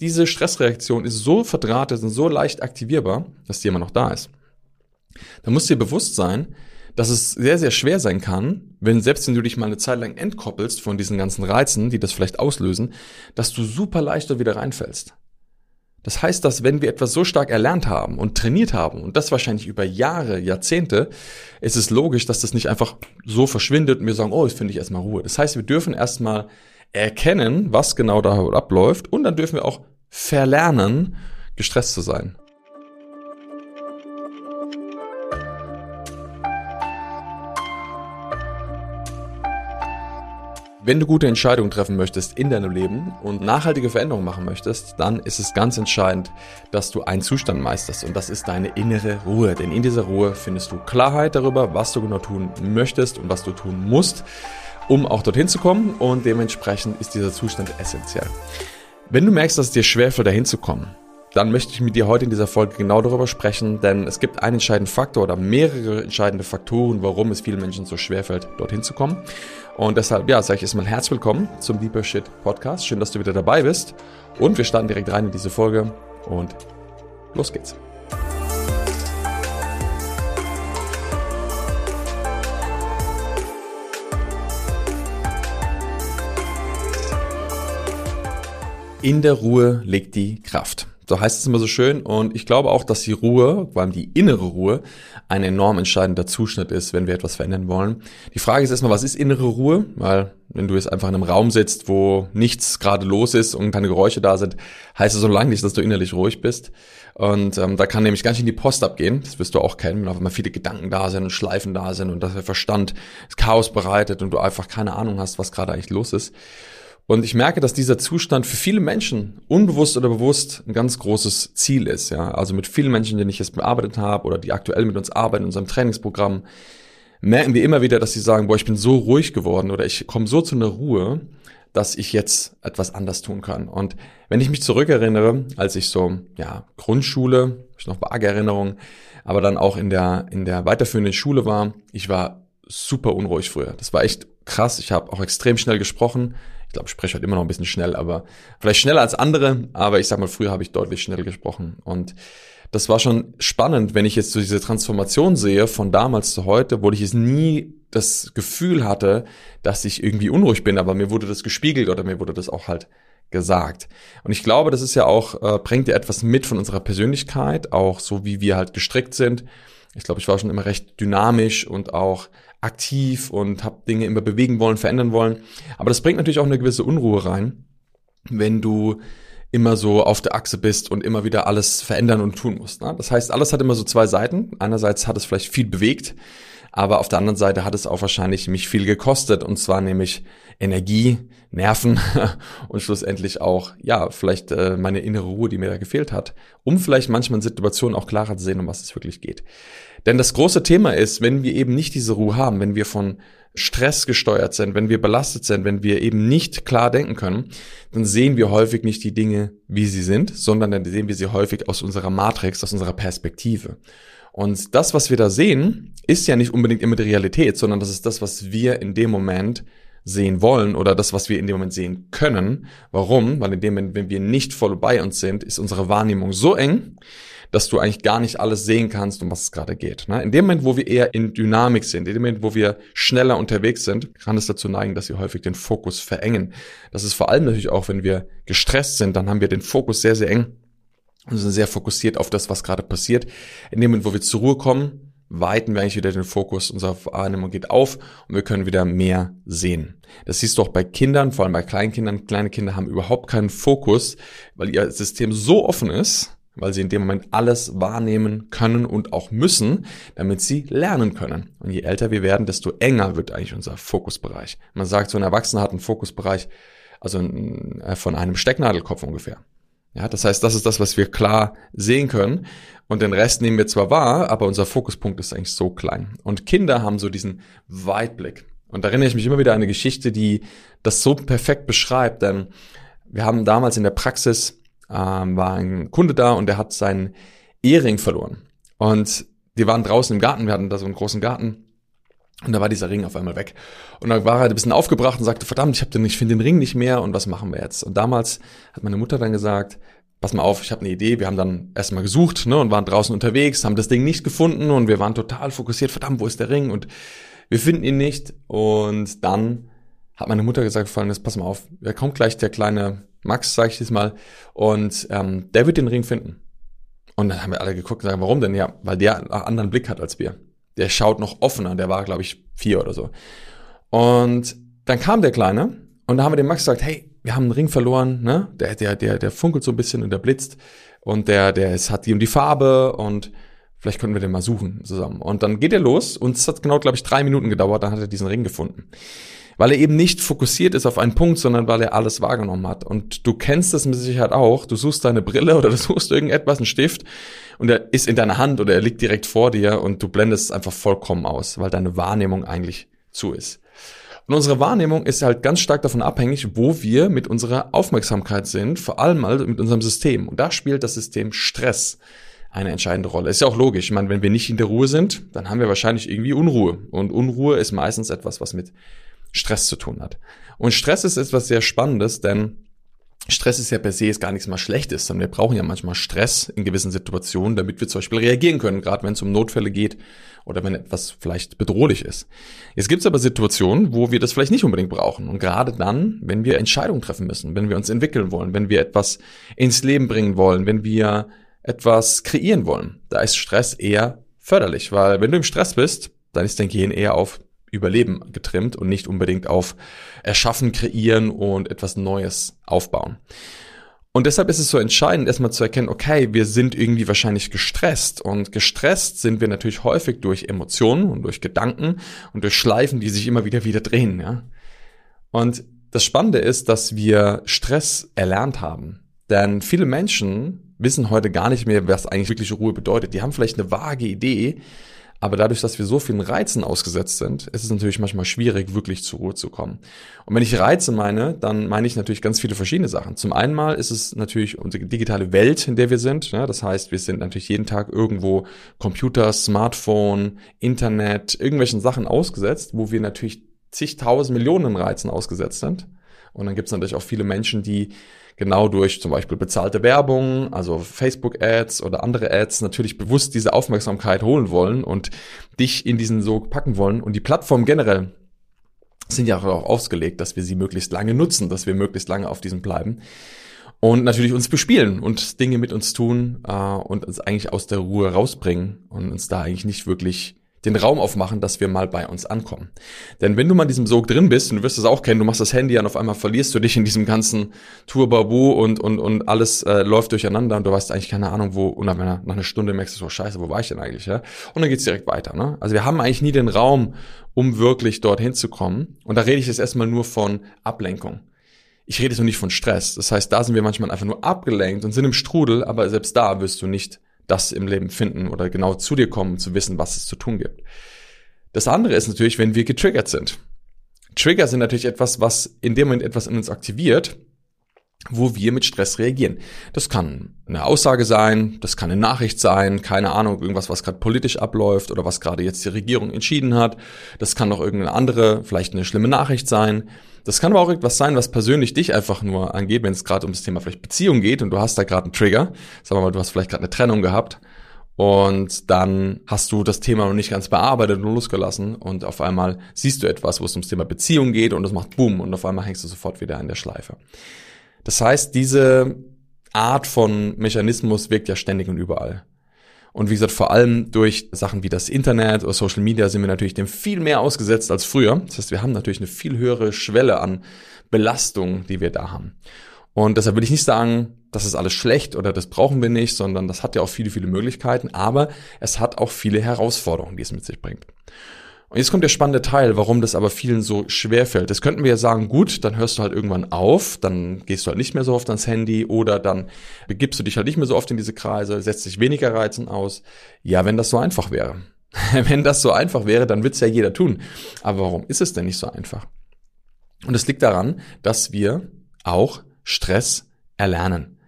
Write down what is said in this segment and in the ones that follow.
Diese Stressreaktion ist so verdrahtet und so leicht aktivierbar, dass die immer noch da ist. Da muss dir bewusst sein, dass es sehr, sehr schwer sein kann, wenn selbst wenn du dich mal eine Zeit lang entkoppelst von diesen ganzen Reizen, die das vielleicht auslösen, dass du super leicht da wieder reinfällst. Das heißt, dass wenn wir etwas so stark erlernt haben und trainiert haben, und das wahrscheinlich über Jahre, Jahrzehnte, ist es logisch, dass das nicht einfach so verschwindet und wir sagen, oh, jetzt finde ich erstmal Ruhe. Das heißt, wir dürfen erstmal erkennen, was genau da abläuft, und dann dürfen wir auch verlernen, gestresst zu sein. Wenn du gute Entscheidungen treffen möchtest in deinem Leben und nachhaltige Veränderungen machen möchtest, dann ist es ganz entscheidend, dass du einen Zustand meisterst und das ist deine innere Ruhe. Denn in dieser Ruhe findest du Klarheit darüber, was du genau tun möchtest und was du tun musst, um auch dorthin zu kommen und dementsprechend ist dieser Zustand essentiell. Wenn du merkst, dass es dir schwerfällt, dahin zu kommen, dann möchte ich mit dir heute in dieser Folge genau darüber sprechen, denn es gibt einen entscheidenden Faktor oder mehrere entscheidende Faktoren, warum es vielen Menschen so schwerfällt, dorthin zu kommen. Und deshalb, ja, sage ich erstmal herzlich willkommen zum Deeper Shit Podcast. Schön, dass du wieder dabei bist. Und wir starten direkt rein in diese Folge und los geht's. In der Ruhe liegt die Kraft. So heißt es immer so schön. Und ich glaube auch, dass die Ruhe, vor allem die innere Ruhe, ein enorm entscheidender Zuschnitt ist, wenn wir etwas verändern wollen. Die Frage ist erstmal, was ist innere Ruhe? Weil wenn du jetzt einfach in einem Raum sitzt, wo nichts gerade los ist und keine Geräusche da sind, heißt es so lange nicht, dass du innerlich ruhig bist. Und ähm, da kann nämlich ganz schön die Post abgehen. Das wirst du auch kennen, wenn auf einmal viele Gedanken da sind und Schleifen da sind und dass der Verstand Chaos bereitet und du einfach keine Ahnung hast, was gerade eigentlich los ist. Und ich merke, dass dieser Zustand für viele Menschen, unbewusst oder bewusst, ein ganz großes Ziel ist. Ja? Also mit vielen Menschen, denen ich jetzt bearbeitet habe oder die aktuell mit uns arbeiten in unserem Trainingsprogramm, merken wir immer wieder, dass sie sagen, boah, ich bin so ruhig geworden oder ich komme so zu einer Ruhe, dass ich jetzt etwas anders tun kann. Und wenn ich mich zurückerinnere, als ich so, ja, Grundschule, ich noch vage Erinnerungen, aber dann auch in der, in der weiterführenden Schule war, ich war super unruhig früher. Das war echt krass. Ich habe auch extrem schnell gesprochen glaube, ich spreche halt immer noch ein bisschen schnell, aber vielleicht schneller als andere, aber ich sag mal, früher habe ich deutlich schnell gesprochen. Und das war schon spannend, wenn ich jetzt so diese Transformation sehe von damals zu heute, wo ich es nie das Gefühl hatte, dass ich irgendwie unruhig bin, aber mir wurde das gespiegelt oder mir wurde das auch halt gesagt. Und ich glaube, das ist ja auch, äh, bringt ja etwas mit von unserer Persönlichkeit, auch so wie wir halt gestrickt sind. Ich glaube, ich war schon immer recht dynamisch und auch aktiv und habe Dinge immer bewegen wollen, verändern wollen. Aber das bringt natürlich auch eine gewisse Unruhe rein, wenn du immer so auf der Achse bist und immer wieder alles verändern und tun musst. Ne? Das heißt, alles hat immer so zwei Seiten. Einerseits hat es vielleicht viel bewegt, aber auf der anderen Seite hat es auch wahrscheinlich mich viel gekostet und zwar nämlich Energie, Nerven und schlussendlich auch, ja, vielleicht äh, meine innere Ruhe, die mir da gefehlt hat, um vielleicht manchmal in Situationen auch klarer zu sehen, um was es wirklich geht. Denn das große Thema ist, wenn wir eben nicht diese Ruhe haben, wenn wir von Stress gesteuert sind, wenn wir belastet sind, wenn wir eben nicht klar denken können, dann sehen wir häufig nicht die Dinge, wie sie sind, sondern dann sehen wir sie häufig aus unserer Matrix, aus unserer Perspektive. Und das, was wir da sehen, ist ja nicht unbedingt immer die Realität, sondern das ist das, was wir in dem Moment sehen wollen oder das, was wir in dem Moment sehen können. Warum? Weil in dem Moment, wenn wir nicht voll bei uns sind, ist unsere Wahrnehmung so eng, dass du eigentlich gar nicht alles sehen kannst, um was es gerade geht. Ne? In dem Moment, wo wir eher in Dynamik sind, in dem Moment, wo wir schneller unterwegs sind, kann es dazu neigen, dass wir häufig den Fokus verengen. Das ist vor allem natürlich auch, wenn wir gestresst sind, dann haben wir den Fokus sehr, sehr eng und sind sehr fokussiert auf das, was gerade passiert. In dem Moment, wo wir zur Ruhe kommen, weiten wir eigentlich wieder den Fokus, unsere Wahrnehmung geht auf und wir können wieder mehr sehen. Das siehst du auch bei Kindern, vor allem bei Kleinkindern. Kleine Kinder haben überhaupt keinen Fokus, weil ihr System so offen ist, weil sie in dem Moment alles wahrnehmen können und auch müssen, damit sie lernen können. Und je älter wir werden, desto enger wird eigentlich unser Fokusbereich. Man sagt, so ein Erwachsener hat einen Fokusbereich, also äh, von einem Stecknadelkopf ungefähr. Ja, das heißt, das ist das, was wir klar sehen können. Und den Rest nehmen wir zwar wahr, aber unser Fokuspunkt ist eigentlich so klein. Und Kinder haben so diesen Weitblick. Und da erinnere ich mich immer wieder an eine Geschichte, die das so perfekt beschreibt, denn wir haben damals in der Praxis ähm, war ein Kunde da und der hat seinen Ehering verloren. Und die waren draußen im Garten, wir hatten da so einen großen Garten. Und da war dieser Ring auf einmal weg. Und dann war er ein bisschen aufgebracht und sagte, verdammt, ich, hab den, ich finde den Ring nicht mehr und was machen wir jetzt? Und damals hat meine Mutter dann gesagt, pass mal auf, ich habe eine Idee. Wir haben dann erstmal gesucht ne, und waren draußen unterwegs, haben das Ding nicht gefunden und wir waren total fokussiert, verdammt, wo ist der Ring? Und wir finden ihn nicht. Und dann hat meine Mutter gesagt, folgendes, pass mal auf, da kommt gleich der kleine Max, sage ich jetzt mal, und ähm, der wird den Ring finden. Und dann haben wir alle geguckt und sagen, warum denn? Ja, weil der einen anderen Blick hat als wir der schaut noch offener, der war, glaube ich, vier oder so. Und dann kam der Kleine und da haben wir dem Max gesagt, hey, wir haben einen Ring verloren, ne? Der, der, der, der funkelt so ein bisschen und der blitzt und der, der ist, hat die und die Farbe und vielleicht könnten wir den mal suchen zusammen. Und dann geht er los und es hat genau, glaube ich, drei Minuten gedauert, dann hat er diesen Ring gefunden weil er eben nicht fokussiert ist auf einen Punkt, sondern weil er alles wahrgenommen hat. Und du kennst das mit Sicherheit auch. Du suchst deine Brille oder du suchst irgendetwas, einen Stift, und er ist in deiner Hand oder er liegt direkt vor dir und du blendest es einfach vollkommen aus, weil deine Wahrnehmung eigentlich zu ist. Und unsere Wahrnehmung ist halt ganz stark davon abhängig, wo wir mit unserer Aufmerksamkeit sind, vor allem mal mit unserem System. Und da spielt das System Stress eine entscheidende Rolle. Ist ja auch logisch. Ich meine, wenn wir nicht in der Ruhe sind, dann haben wir wahrscheinlich irgendwie Unruhe. Und Unruhe ist meistens etwas, was mit Stress zu tun hat. Und Stress ist etwas sehr Spannendes, denn Stress ist ja per se ist gar nichts mal Schlechtes, sondern wir brauchen ja manchmal Stress in gewissen Situationen, damit wir zum Beispiel reagieren können, gerade wenn es um Notfälle geht oder wenn etwas vielleicht bedrohlich ist. Jetzt gibt aber Situationen, wo wir das vielleicht nicht unbedingt brauchen. Und gerade dann, wenn wir Entscheidungen treffen müssen, wenn wir uns entwickeln wollen, wenn wir etwas ins Leben bringen wollen, wenn wir etwas kreieren wollen, da ist Stress eher förderlich, weil wenn du im Stress bist, dann ist dein Gehirn eher auf Überleben getrimmt und nicht unbedingt auf Erschaffen, Kreieren und etwas Neues aufbauen. Und deshalb ist es so entscheidend, erstmal zu erkennen, okay, wir sind irgendwie wahrscheinlich gestresst. Und gestresst sind wir natürlich häufig durch Emotionen und durch Gedanken und durch Schleifen, die sich immer wieder wieder drehen. Ja? Und das Spannende ist, dass wir Stress erlernt haben. Denn viele Menschen wissen heute gar nicht mehr, was eigentlich wirkliche Ruhe bedeutet. Die haben vielleicht eine vage Idee, aber dadurch, dass wir so vielen Reizen ausgesetzt sind, ist es natürlich manchmal schwierig, wirklich zur Ruhe zu kommen. Und wenn ich Reize meine, dann meine ich natürlich ganz viele verschiedene Sachen. Zum einen mal ist es natürlich unsere digitale Welt, in der wir sind. Ja, das heißt, wir sind natürlich jeden Tag irgendwo Computer, Smartphone, Internet, irgendwelchen Sachen ausgesetzt, wo wir natürlich zigtausend Millionen Reizen ausgesetzt sind. Und dann gibt es natürlich auch viele Menschen, die genau durch zum Beispiel bezahlte Werbung, also Facebook-Ads oder andere Ads natürlich bewusst diese Aufmerksamkeit holen wollen und dich in diesen Sog packen wollen. Und die Plattform generell sind ja auch ausgelegt, dass wir sie möglichst lange nutzen, dass wir möglichst lange auf diesem bleiben. Und natürlich uns bespielen und Dinge mit uns tun äh, und uns eigentlich aus der Ruhe rausbringen und uns da eigentlich nicht wirklich den Raum aufmachen, dass wir mal bei uns ankommen. Denn wenn du mal in diesem Sog drin bist, und du wirst es auch kennen, du machst das Handy an, auf einmal verlierst du dich in diesem ganzen Tourbabu und, und, und alles äh, läuft durcheinander und du weißt eigentlich keine Ahnung, wo, und nach einer, nach einer Stunde merkst du so, scheiße, wo war ich denn eigentlich, ja? Und dann geht's direkt weiter, ne? Also wir haben eigentlich nie den Raum, um wirklich dorthin zu kommen. Und da rede ich jetzt erstmal nur von Ablenkung. Ich rede jetzt noch nicht von Stress. Das heißt, da sind wir manchmal einfach nur abgelenkt und sind im Strudel, aber selbst da wirst du nicht das im Leben finden oder genau zu dir kommen, zu wissen, was es zu tun gibt. Das andere ist natürlich, wenn wir getriggert sind. Trigger sind natürlich etwas, was in dem Moment etwas in uns aktiviert, wo wir mit Stress reagieren. Das kann eine Aussage sein, das kann eine Nachricht sein, keine Ahnung, irgendwas, was gerade politisch abläuft oder was gerade jetzt die Regierung entschieden hat. Das kann auch irgendeine andere, vielleicht eine schlimme Nachricht sein. Das kann aber auch etwas sein, was persönlich dich einfach nur angeht, wenn es gerade um das Thema vielleicht Beziehung geht und du hast da gerade einen Trigger. Sagen wir mal, du hast vielleicht gerade eine Trennung gehabt und dann hast du das Thema noch nicht ganz bearbeitet und losgelassen und auf einmal siehst du etwas, wo es ums Thema Beziehung geht und das macht Boom und auf einmal hängst du sofort wieder in der Schleife. Das heißt, diese Art von Mechanismus wirkt ja ständig und überall. Und wie gesagt, vor allem durch Sachen wie das Internet oder Social Media sind wir natürlich dem viel mehr ausgesetzt als früher. Das heißt, wir haben natürlich eine viel höhere Schwelle an Belastung, die wir da haben. Und deshalb will ich nicht sagen, das ist alles schlecht oder das brauchen wir nicht, sondern das hat ja auch viele, viele Möglichkeiten, aber es hat auch viele Herausforderungen, die es mit sich bringt. Und jetzt kommt der spannende Teil, warum das aber vielen so schwer fällt. Das könnten wir ja sagen, gut, dann hörst du halt irgendwann auf, dann gehst du halt nicht mehr so oft ans Handy oder dann begibst du dich halt nicht mehr so oft in diese Kreise, setzt dich weniger Reizen aus. Ja, wenn das so einfach wäre. wenn das so einfach wäre, dann wird's ja jeder tun. Aber warum ist es denn nicht so einfach? Und es liegt daran, dass wir auch Stress erlernen.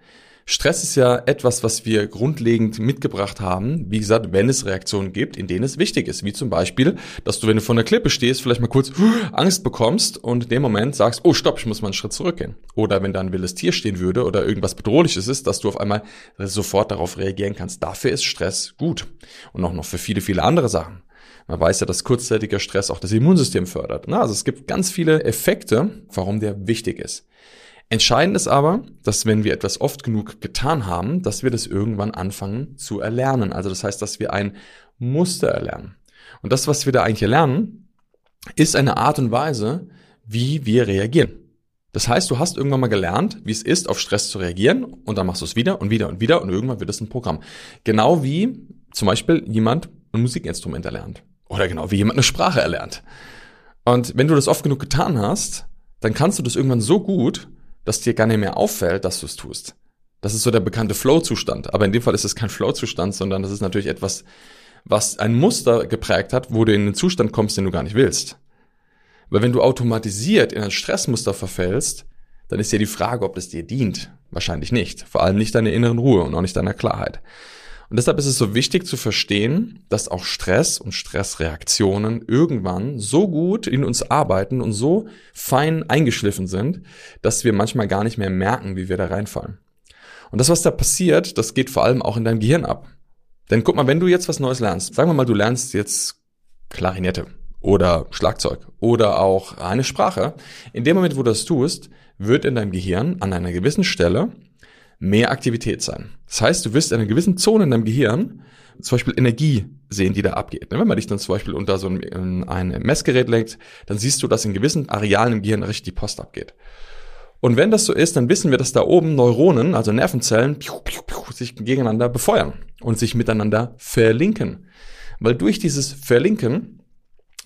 Stress ist ja etwas, was wir grundlegend mitgebracht haben, wie gesagt, wenn es Reaktionen gibt, in denen es wichtig ist. Wie zum Beispiel, dass du, wenn du vor einer Klippe stehst, vielleicht mal kurz Angst bekommst und in dem Moment sagst, oh stopp, ich muss mal einen Schritt zurückgehen. Oder wenn da ein wildes Tier stehen würde oder irgendwas Bedrohliches ist, dass du auf einmal sofort darauf reagieren kannst. Dafür ist Stress gut. Und auch noch für viele, viele andere Sachen. Man weiß ja, dass kurzzeitiger Stress auch das Immunsystem fördert. Also es gibt ganz viele Effekte, warum der wichtig ist. Entscheidend ist aber, dass wenn wir etwas oft genug getan haben, dass wir das irgendwann anfangen zu erlernen. Also das heißt, dass wir ein Muster erlernen. Und das, was wir da eigentlich erlernen, ist eine Art und Weise, wie wir reagieren. Das heißt, du hast irgendwann mal gelernt, wie es ist, auf Stress zu reagieren und dann machst du es wieder und wieder und wieder und irgendwann wird es ein Programm. Genau wie zum Beispiel jemand ein Musikinstrument erlernt. Oder genau wie jemand eine Sprache erlernt. Und wenn du das oft genug getan hast, dann kannst du das irgendwann so gut, dass dir gar nicht mehr auffällt, dass du es tust. Das ist so der bekannte Flow-Zustand. Aber in dem Fall ist es kein Flow-Zustand, sondern das ist natürlich etwas, was ein Muster geprägt hat, wo du in einen Zustand kommst, den du gar nicht willst. Weil wenn du automatisiert in ein Stressmuster verfällst, dann ist ja die Frage, ob das dir dient. Wahrscheinlich nicht. Vor allem nicht deiner inneren Ruhe und auch nicht deiner Klarheit. Und deshalb ist es so wichtig zu verstehen, dass auch Stress und Stressreaktionen irgendwann so gut in uns arbeiten und so fein eingeschliffen sind, dass wir manchmal gar nicht mehr merken, wie wir da reinfallen. Und das, was da passiert, das geht vor allem auch in deinem Gehirn ab. Denn guck mal, wenn du jetzt was Neues lernst, sagen wir mal, du lernst jetzt Klarinette oder Schlagzeug oder auch eine Sprache, in dem Moment, wo du das tust, wird in deinem Gehirn an einer gewissen Stelle mehr Aktivität sein. Das heißt, du wirst in einer gewissen Zone in deinem Gehirn zum Beispiel Energie sehen, die da abgeht. Wenn man dich dann zum Beispiel unter so ein, ein Messgerät legt, dann siehst du, dass in gewissen Arealen im Gehirn richtig die Post abgeht. Und wenn das so ist, dann wissen wir, dass da oben Neuronen, also Nervenzellen, sich gegeneinander befeuern und sich miteinander verlinken. Weil durch dieses Verlinken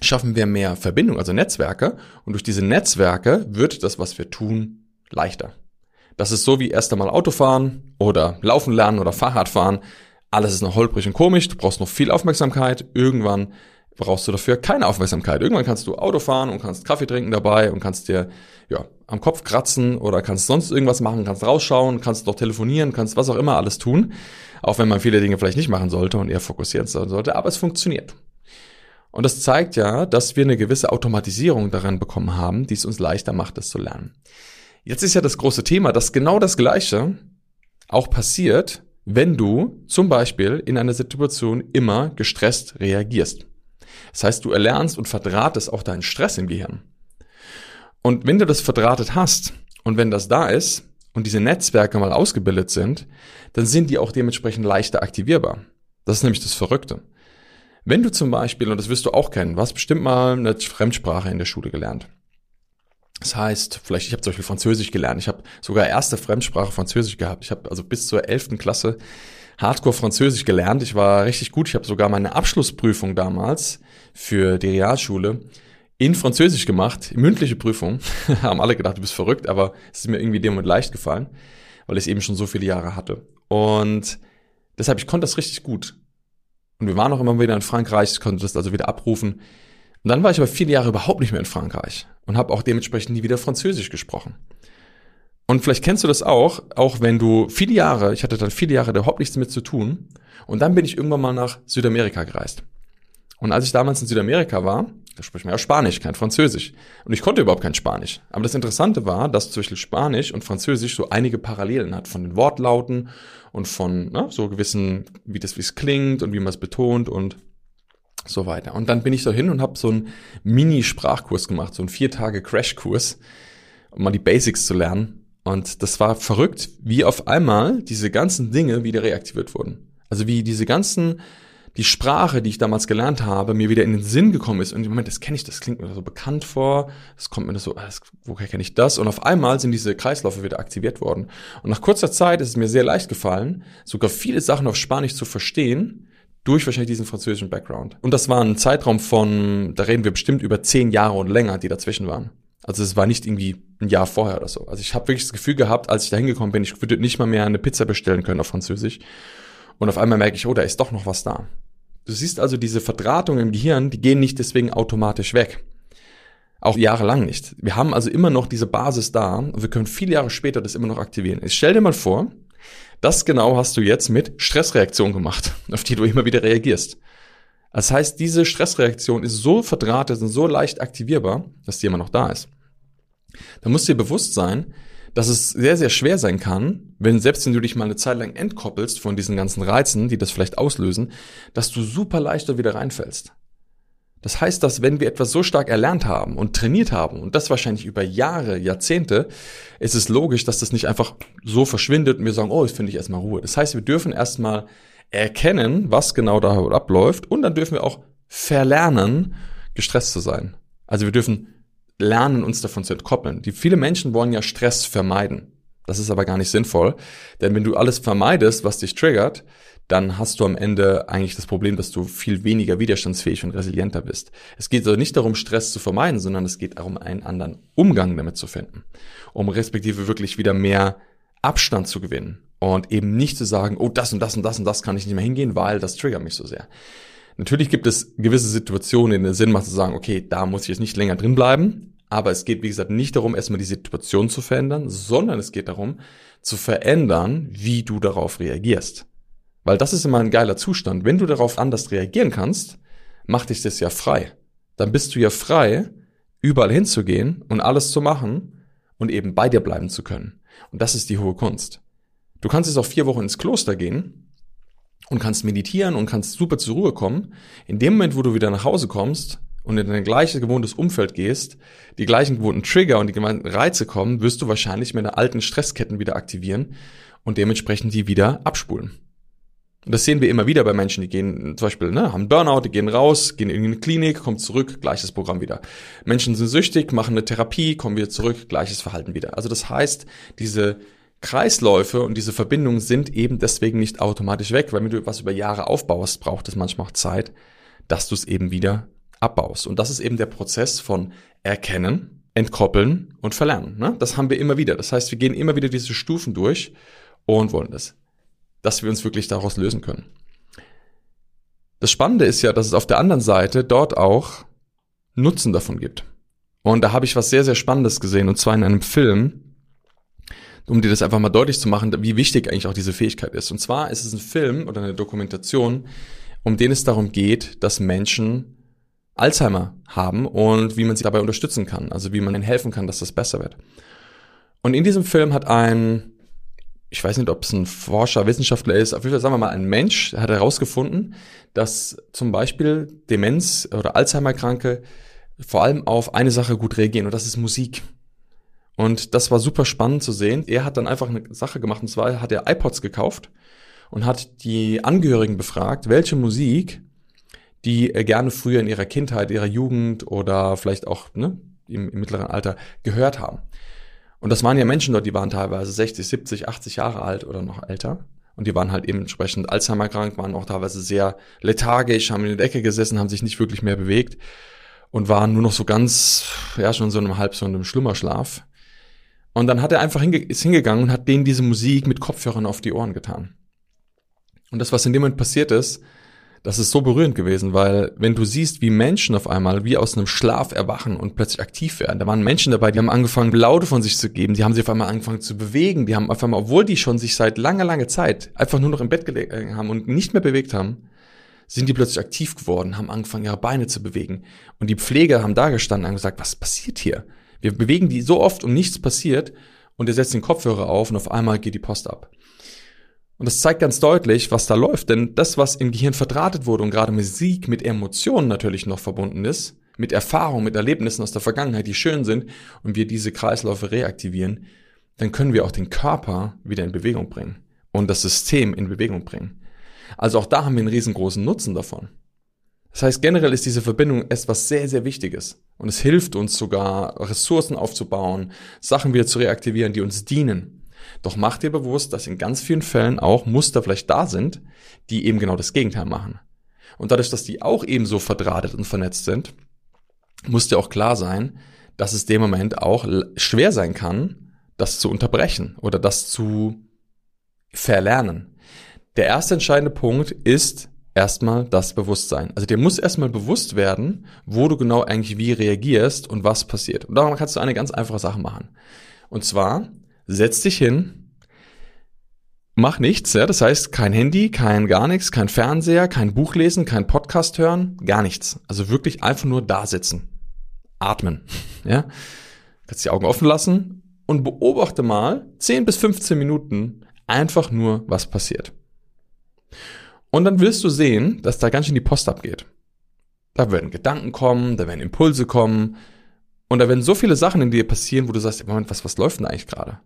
schaffen wir mehr Verbindung, also Netzwerke. Und durch diese Netzwerke wird das, was wir tun, leichter. Das ist so wie erst einmal Autofahren oder Laufen lernen oder Fahrradfahren. Alles ist noch holprig und komisch, du brauchst noch viel Aufmerksamkeit. Irgendwann brauchst du dafür keine Aufmerksamkeit. Irgendwann kannst du Auto fahren und kannst Kaffee trinken dabei und kannst dir ja, am Kopf kratzen oder kannst sonst irgendwas machen, kannst rausschauen, kannst doch telefonieren, kannst was auch immer alles tun. Auch wenn man viele Dinge vielleicht nicht machen sollte und eher fokussiert sein sollte, aber es funktioniert. Und das zeigt ja, dass wir eine gewisse Automatisierung daran bekommen haben, die es uns leichter macht, das zu lernen. Jetzt ist ja das große Thema, dass genau das Gleiche auch passiert, wenn du zum Beispiel in einer Situation immer gestresst reagierst. Das heißt, du erlernst und verdrahtest auch deinen Stress im Gehirn. Und wenn du das verdrahtet hast und wenn das da ist und diese Netzwerke mal ausgebildet sind, dann sind die auch dementsprechend leichter aktivierbar. Das ist nämlich das Verrückte. Wenn du zum Beispiel, und das wirst du auch kennen, du hast bestimmt mal eine Fremdsprache in der Schule gelernt. Das heißt, vielleicht, ich habe zum Beispiel Französisch gelernt. Ich habe sogar erste Fremdsprache Französisch gehabt. Ich habe also bis zur elften Klasse Hardcore Französisch gelernt. Ich war richtig gut. Ich habe sogar meine Abschlussprüfung damals für die Realschule in Französisch gemacht, mündliche Prüfung. Haben alle gedacht, du bist verrückt, aber es ist mir irgendwie dem Moment leicht gefallen, weil ich es eben schon so viele Jahre hatte. Und deshalb, ich konnte das richtig gut. Und wir waren auch immer wieder in Frankreich, ich konnte das also wieder abrufen. Und dann war ich aber viele Jahre überhaupt nicht mehr in Frankreich und habe auch dementsprechend nie wieder Französisch gesprochen. Und vielleicht kennst du das auch, auch wenn du viele Jahre, ich hatte dann viele Jahre überhaupt nichts damit zu tun, und dann bin ich irgendwann mal nach Südamerika gereist. Und als ich damals in Südamerika war, da spricht man ja Spanisch, kein Französisch. Und ich konnte überhaupt kein Spanisch. Aber das Interessante war, dass zwischen Spanisch und Französisch so einige Parallelen hat von den Wortlauten und von ne, so gewissen, wie das wie es klingt und wie man es betont und so weiter. Und dann bin ich so hin und habe so einen Mini-Sprachkurs gemacht, so einen vier Tage Crashkurs, um mal die Basics zu lernen. Und das war verrückt, wie auf einmal diese ganzen Dinge wieder reaktiviert wurden. Also wie diese ganzen, die Sprache, die ich damals gelernt habe, mir wieder in den Sinn gekommen ist. Und im Moment, das kenne ich, das klingt mir so bekannt vor, das kommt mir so, ah, das, woher kenne ich das? Und auf einmal sind diese Kreisläufe wieder aktiviert worden. Und nach kurzer Zeit ist es mir sehr leicht gefallen, sogar viele Sachen auf Spanisch zu verstehen, durch wahrscheinlich diesen französischen Background. Und das war ein Zeitraum von, da reden wir bestimmt über zehn Jahre und länger, die dazwischen waren. Also es war nicht irgendwie ein Jahr vorher oder so. Also ich habe wirklich das Gefühl gehabt, als ich da hingekommen bin, ich würde nicht mal mehr eine Pizza bestellen können auf Französisch. Und auf einmal merke ich, oh, da ist doch noch was da. Du siehst also, diese Verdrahtungen im Gehirn, die gehen nicht deswegen automatisch weg. Auch jahrelang nicht. Wir haben also immer noch diese Basis da und wir können viele Jahre später das immer noch aktivieren. Ich stell dir mal vor, Das genau hast du jetzt mit Stressreaktion gemacht, auf die du immer wieder reagierst. Das heißt, diese Stressreaktion ist so verdrahtet und so leicht aktivierbar, dass die immer noch da ist. Da musst du dir bewusst sein, dass es sehr, sehr schwer sein kann, wenn selbst wenn du dich mal eine Zeit lang entkoppelst von diesen ganzen Reizen, die das vielleicht auslösen, dass du super leicht da wieder reinfällst. Das heißt, dass wenn wir etwas so stark erlernt haben und trainiert haben, und das wahrscheinlich über Jahre, Jahrzehnte, ist es logisch, dass das nicht einfach so verschwindet und wir sagen, oh, jetzt finde ich erstmal Ruhe. Das heißt, wir dürfen erstmal erkennen, was genau da abläuft, und dann dürfen wir auch verlernen, gestresst zu sein. Also wir dürfen lernen, uns davon zu entkoppeln. Die viele Menschen wollen ja Stress vermeiden. Das ist aber gar nicht sinnvoll, denn wenn du alles vermeidest, was dich triggert, dann hast du am Ende eigentlich das Problem, dass du viel weniger widerstandsfähig und resilienter bist. Es geht also nicht darum, Stress zu vermeiden, sondern es geht darum, einen anderen Umgang damit zu finden, um respektive wirklich wieder mehr Abstand zu gewinnen und eben nicht zu sagen, oh, das und das und das und das kann ich nicht mehr hingehen, weil das triggert mich so sehr. Natürlich gibt es gewisse Situationen, in denen es Sinn macht zu sagen, okay, da muss ich jetzt nicht länger drin bleiben, aber es geht, wie gesagt, nicht darum, erstmal die Situation zu verändern, sondern es geht darum, zu verändern, wie du darauf reagierst. Weil das ist immer ein geiler Zustand. Wenn du darauf anders reagieren kannst, macht dich das ja frei. Dann bist du ja frei, überall hinzugehen und alles zu machen und eben bei dir bleiben zu können. Und das ist die hohe Kunst. Du kannst jetzt auch vier Wochen ins Kloster gehen und kannst meditieren und kannst super zur Ruhe kommen. In dem Moment, wo du wieder nach Hause kommst und in dein gleiches gewohntes Umfeld gehst, die gleichen gewohnten Trigger und die gemeinten Reize kommen, wirst du wahrscheinlich mit alten Stressketten wieder aktivieren und dementsprechend die wieder abspulen. Und das sehen wir immer wieder bei Menschen, die gehen zum Beispiel, ne, haben Burnout, die gehen raus, gehen in eine Klinik, kommen zurück, gleiches Programm wieder. Menschen sind süchtig, machen eine Therapie, kommen wieder zurück, gleiches Verhalten wieder. Also das heißt, diese Kreisläufe und diese Verbindungen sind eben deswegen nicht automatisch weg, weil wenn du was über Jahre aufbaust, braucht es manchmal auch Zeit, dass du es eben wieder abbaust. Und das ist eben der Prozess von Erkennen, Entkoppeln und Verlernen. Ne? Das haben wir immer wieder. Das heißt, wir gehen immer wieder diese Stufen durch und wollen das dass wir uns wirklich daraus lösen können. Das Spannende ist ja, dass es auf der anderen Seite dort auch Nutzen davon gibt. Und da habe ich was sehr, sehr Spannendes gesehen, und zwar in einem Film, um dir das einfach mal deutlich zu machen, wie wichtig eigentlich auch diese Fähigkeit ist. Und zwar ist es ein Film oder eine Dokumentation, um den es darum geht, dass Menschen Alzheimer haben und wie man sie dabei unterstützen kann, also wie man ihnen helfen kann, dass das besser wird. Und in diesem Film hat ein ich weiß nicht, ob es ein Forscher, Wissenschaftler ist, auf jeden Fall sagen wir mal ein Mensch, hat herausgefunden, dass zum Beispiel Demenz oder Alzheimer-Kranke vor allem auf eine Sache gut reagieren und das ist Musik. Und das war super spannend zu sehen. Er hat dann einfach eine Sache gemacht und zwar hat er iPods gekauft und hat die Angehörigen befragt, welche Musik die gerne früher in ihrer Kindheit, ihrer Jugend oder vielleicht auch ne, im, im mittleren Alter gehört haben. Und das waren ja Menschen dort, die waren teilweise 60, 70, 80 Jahre alt oder noch älter. Und die waren halt eben entsprechend Alzheimer krank, waren auch teilweise sehr lethargisch, haben in der Ecke gesessen, haben sich nicht wirklich mehr bewegt und waren nur noch so ganz, ja, schon so einem halb so einem Schlummerschlaf. Und dann hat er einfach hinge ist hingegangen und hat denen diese Musik mit Kopfhörern auf die Ohren getan. Und das, was in dem Moment passiert ist, das ist so berührend gewesen, weil wenn du siehst, wie Menschen auf einmal wie aus einem Schlaf erwachen und plötzlich aktiv werden, da waren Menschen dabei, die haben angefangen, Laute von sich zu geben, die haben sich auf einmal angefangen zu bewegen, die haben auf einmal, obwohl die schon sich seit langer, langer Zeit einfach nur noch im Bett gelegt äh, haben und nicht mehr bewegt haben, sind die plötzlich aktiv geworden, haben angefangen, ihre Beine zu bewegen. Und die Pfleger haben da gestanden und gesagt, was passiert hier? Wir bewegen die so oft und nichts passiert und er setzt den Kopfhörer auf und auf einmal geht die Post ab. Und das zeigt ganz deutlich, was da läuft. Denn das, was im Gehirn verdrahtet wurde und gerade Musik mit Emotionen natürlich noch verbunden ist, mit Erfahrungen, mit Erlebnissen aus der Vergangenheit, die schön sind, und wir diese Kreisläufe reaktivieren, dann können wir auch den Körper wieder in Bewegung bringen und das System in Bewegung bringen. Also auch da haben wir einen riesengroßen Nutzen davon. Das heißt, generell ist diese Verbindung etwas sehr, sehr Wichtiges. Und es hilft uns sogar, Ressourcen aufzubauen, Sachen wieder zu reaktivieren, die uns dienen. Doch mach dir bewusst, dass in ganz vielen Fällen auch Muster vielleicht da sind, die eben genau das Gegenteil machen. Und dadurch, dass die auch ebenso verdrahtet und vernetzt sind, muss dir auch klar sein, dass es dem Moment auch schwer sein kann, das zu unterbrechen oder das zu verlernen. Der erste entscheidende Punkt ist erstmal das Bewusstsein. Also dir muss erstmal bewusst werden, wo du genau eigentlich wie reagierst und was passiert. Und daran kannst du eine ganz einfache Sache machen. Und zwar setz dich hin, mach nichts, ja, das heißt kein Handy, kein gar nichts, kein Fernseher, kein Buch lesen, kein Podcast hören, gar nichts. Also wirklich einfach nur da sitzen. Atmen, ja. Kannst die Augen offen lassen und beobachte mal 10 bis 15 Minuten einfach nur, was passiert. Und dann wirst du sehen, dass da ganz schön die Post abgeht. Da werden Gedanken kommen, da werden Impulse kommen und da werden so viele Sachen in dir passieren, wo du sagst, Moment, was, was läuft denn eigentlich gerade?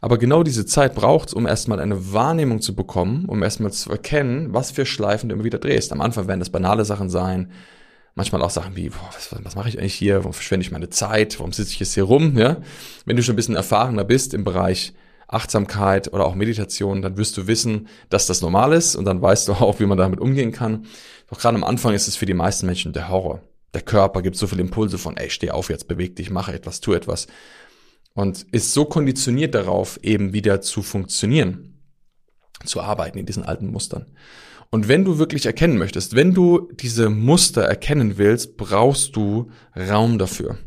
Aber genau diese Zeit braucht's, um erstmal eine Wahrnehmung zu bekommen, um erstmal zu erkennen, was für Schleifen du immer wieder drehst. Am Anfang werden das banale Sachen sein, manchmal auch Sachen wie, boah, was, was mache ich eigentlich hier? Warum verschwende ich meine Zeit? Warum sitze ich jetzt hier rum? Ja? Wenn du schon ein bisschen erfahrener bist im Bereich Achtsamkeit oder auch Meditation, dann wirst du wissen, dass das normal ist und dann weißt du auch, wie man damit umgehen kann. Doch gerade am Anfang ist es für die meisten Menschen der Horror. Der Körper gibt so viele Impulse von, ey, steh auf jetzt, beweg dich, mache etwas, tu etwas und ist so konditioniert darauf, eben wieder zu funktionieren, zu arbeiten in diesen alten Mustern. Und wenn du wirklich erkennen möchtest, wenn du diese Muster erkennen willst, brauchst du Raum dafür.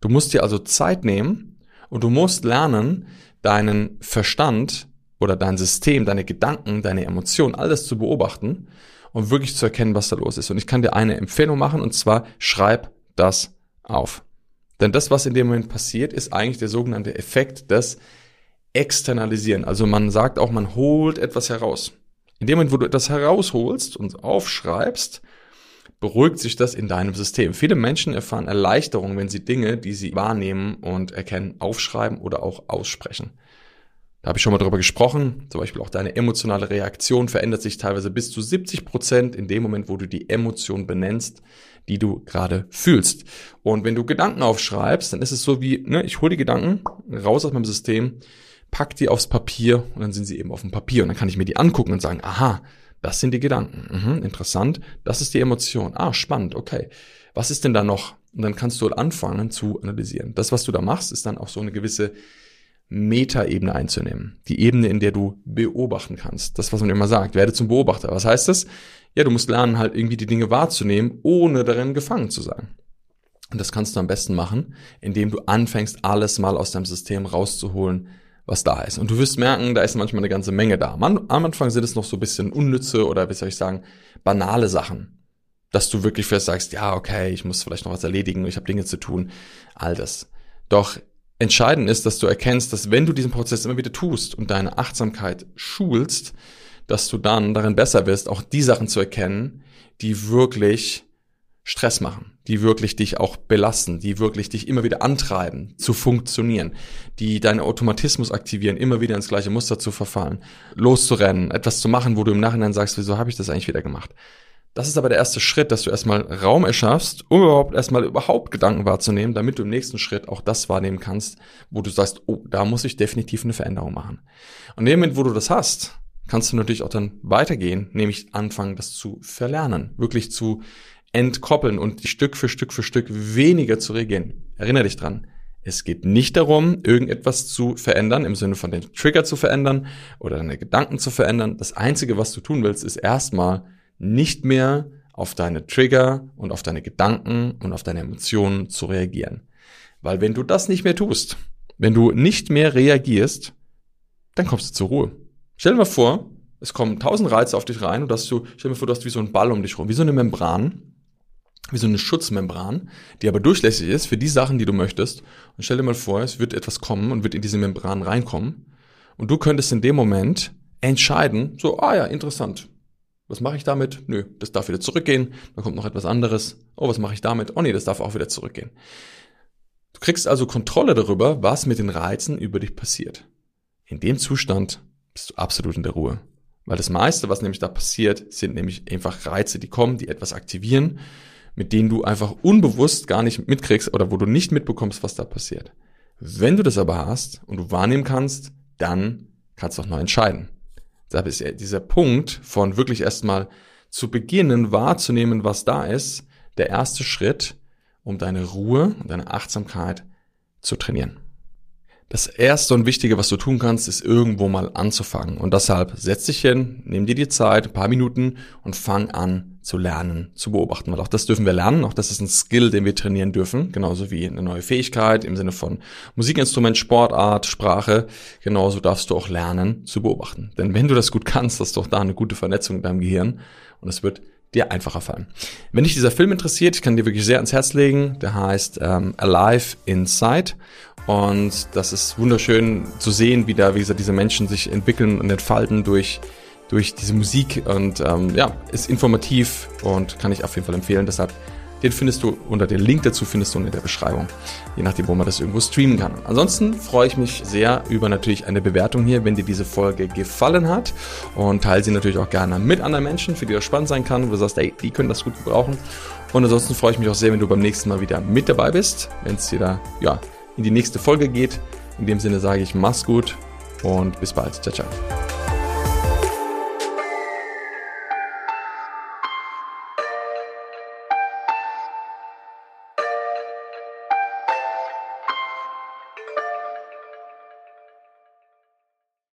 Du musst dir also Zeit nehmen und du musst lernen, deinen Verstand oder dein System, deine Gedanken, deine Emotionen, alles zu beobachten und wirklich zu erkennen, was da los ist. Und ich kann dir eine Empfehlung machen und zwar schreib das auf. Denn das, was in dem Moment passiert, ist eigentlich der sogenannte Effekt des Externalisieren. Also man sagt auch, man holt etwas heraus. In dem Moment, wo du etwas herausholst und aufschreibst, beruhigt sich das in deinem System. Viele Menschen erfahren Erleichterung, wenn sie Dinge, die sie wahrnehmen und erkennen, aufschreiben oder auch aussprechen. Da habe ich schon mal drüber gesprochen. Zum Beispiel auch deine emotionale Reaktion verändert sich teilweise bis zu 70 Prozent in dem Moment, wo du die Emotion benennst, die du gerade fühlst. Und wenn du Gedanken aufschreibst, dann ist es so wie, ne, ich hole die Gedanken raus aus meinem System, pack die aufs Papier und dann sind sie eben auf dem Papier. Und dann kann ich mir die angucken und sagen, aha, das sind die Gedanken. Mhm, interessant. Das ist die Emotion. Ah, spannend. Okay. Was ist denn da noch? Und dann kannst du anfangen zu analysieren. Das, was du da machst, ist dann auch so eine gewisse Metaebene einzunehmen. Die Ebene, in der du beobachten kannst. Das, was man immer sagt, werde zum Beobachter. Was heißt das? Ja, du musst lernen, halt irgendwie die Dinge wahrzunehmen, ohne darin gefangen zu sein. Und das kannst du am besten machen, indem du anfängst, alles mal aus deinem System rauszuholen, was da ist. Und du wirst merken, da ist manchmal eine ganze Menge da. Am Anfang sind es noch so ein bisschen unnütze oder wie soll ich sagen, banale Sachen. Dass du wirklich fest sagst, ja, okay, ich muss vielleicht noch was erledigen, ich habe Dinge zu tun, all das. Doch entscheidend ist, dass du erkennst, dass wenn du diesen Prozess immer wieder tust und deine Achtsamkeit schulst, dass du dann darin besser wirst, auch die Sachen zu erkennen, die wirklich Stress machen, die wirklich dich auch belasten, die wirklich dich immer wieder antreiben, zu funktionieren, die deinen Automatismus aktivieren, immer wieder ins gleiche Muster zu verfallen, loszurennen, etwas zu machen, wo du im Nachhinein sagst, wieso habe ich das eigentlich wieder gemacht? Das ist aber der erste Schritt, dass du erstmal Raum erschaffst, um überhaupt erstmal überhaupt Gedanken wahrzunehmen, damit du im nächsten Schritt auch das wahrnehmen kannst, wo du sagst, oh, da muss ich definitiv eine Veränderung machen. Und in dem Moment, wo du das hast, kannst du natürlich auch dann weitergehen, nämlich anfangen, das zu verlernen, wirklich zu entkoppeln und Stück für Stück für Stück weniger zu reagieren. Erinnere dich dran. Es geht nicht darum, irgendetwas zu verändern, im Sinne von den Trigger zu verändern oder deine Gedanken zu verändern. Das Einzige, was du tun willst, ist erstmal nicht mehr auf deine Trigger und auf deine Gedanken und auf deine Emotionen zu reagieren. Weil wenn du das nicht mehr tust, wenn du nicht mehr reagierst, dann kommst du zur Ruhe. Stell dir mal vor, es kommen tausend Reize auf dich rein und dass du, stell dir mal vor, du hast wie so ein Ball um dich rum, wie so eine Membran, wie so eine Schutzmembran, die aber durchlässig ist für die Sachen, die du möchtest. Und stell dir mal vor, es wird etwas kommen und wird in diese Membran reinkommen. Und du könntest in dem Moment entscheiden, so, ah ja, interessant, was mache ich damit? Nö, das darf wieder zurückgehen. Dann kommt noch etwas anderes. Oh, was mache ich damit? Oh nee, das darf auch wieder zurückgehen. Du kriegst also Kontrolle darüber, was mit den Reizen über dich passiert. In dem Zustand bist du absolut in der Ruhe. Weil das meiste, was nämlich da passiert, sind nämlich einfach Reize, die kommen, die etwas aktivieren, mit denen du einfach unbewusst gar nicht mitkriegst oder wo du nicht mitbekommst, was da passiert. Wenn du das aber hast und du wahrnehmen kannst, dann kannst du auch neu entscheiden da ist dieser Punkt von wirklich erstmal zu beginnen wahrzunehmen, was da ist, der erste Schritt, um deine Ruhe und deine Achtsamkeit zu trainieren. Das erste und wichtige, was du tun kannst, ist irgendwo mal anzufangen. Und deshalb setz dich hin, nimm dir die Zeit, ein paar Minuten und fang an zu lernen, zu beobachten. Weil auch das dürfen wir lernen, auch das ist ein Skill, den wir trainieren dürfen, genauso wie eine neue Fähigkeit im Sinne von Musikinstrument, Sportart, Sprache. Genauso darfst du auch lernen zu beobachten. Denn wenn du das gut kannst, hast du auch da eine gute Vernetzung in deinem Gehirn und es wird dir einfacher fallen. Wenn dich dieser Film interessiert, ich kann dir wirklich sehr ans Herz legen. Der heißt ähm, Alive Inside. Und das ist wunderschön zu sehen, wie da, wie gesagt, diese Menschen sich entwickeln und entfalten durch, durch diese Musik. Und ähm, ja, ist informativ und kann ich auf jeden Fall empfehlen. Deshalb den findest du unter den Link dazu findest du in der Beschreibung, je nachdem, wo man das irgendwo streamen kann. Ansonsten freue ich mich sehr über natürlich eine Bewertung hier, wenn dir diese Folge gefallen hat und teile sie natürlich auch gerne mit anderen Menschen, für die das spannend sein kann, wo du sagst, ey, die können das gut gebrauchen. Und ansonsten freue ich mich auch sehr, wenn du beim nächsten Mal wieder mit dabei bist, wenn es wieder ja, in die nächste Folge geht. In dem Sinne sage ich, mach's gut und bis bald. Ciao, ciao.